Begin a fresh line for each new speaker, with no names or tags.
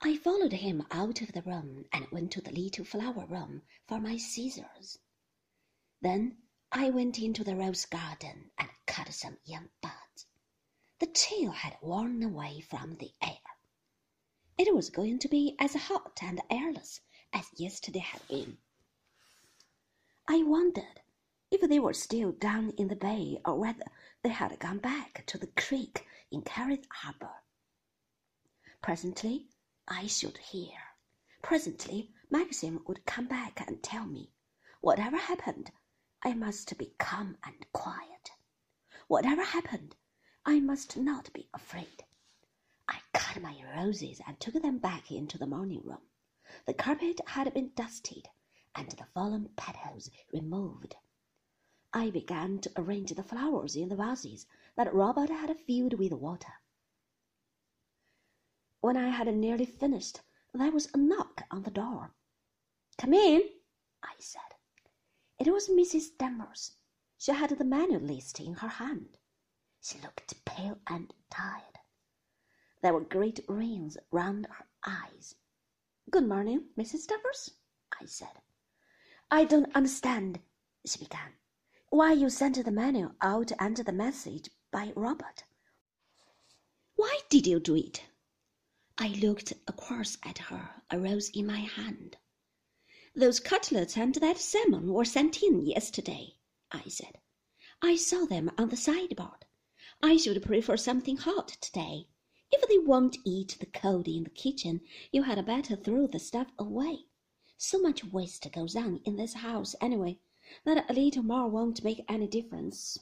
I followed him out of the room and went to the little flower room for my scissors. Then I went into the rose garden and cut some young buds. The chill had worn away from the air. It was going to be as hot and airless as yesterday had been. I wondered if they were still down in the bay or whether they had gone back to the creek in Kerrith Harbor. Presently I should hear. Presently Maxim would come back and tell me. Whatever happened, I must be calm and quiet. Whatever happened, I must not be afraid. I cut my roses and took them back into the morning room. The carpet had been dusted and the fallen petals removed. I began to arrange the flowers in the vases that Robert had filled with water. When I had nearly finished, there was a knock on the door. Come in, I said. It was Mrs. Danvers. She had the menu list in her hand. She looked pale and tired. There were great rings round her eyes. Good morning, Mrs. Danvers, I said. I don't understand, she began, why you sent the menu out and the message by Robert. Why did you do it? I looked across at her, a rose in my hand. Those cutlets and that salmon were sent in yesterday, I said. I saw them on the sideboard. I should prefer something hot today. If they won't eat the cold in the kitchen, you had better throw the stuff away. So much waste goes on in this house anyway that a little more won't make any difference.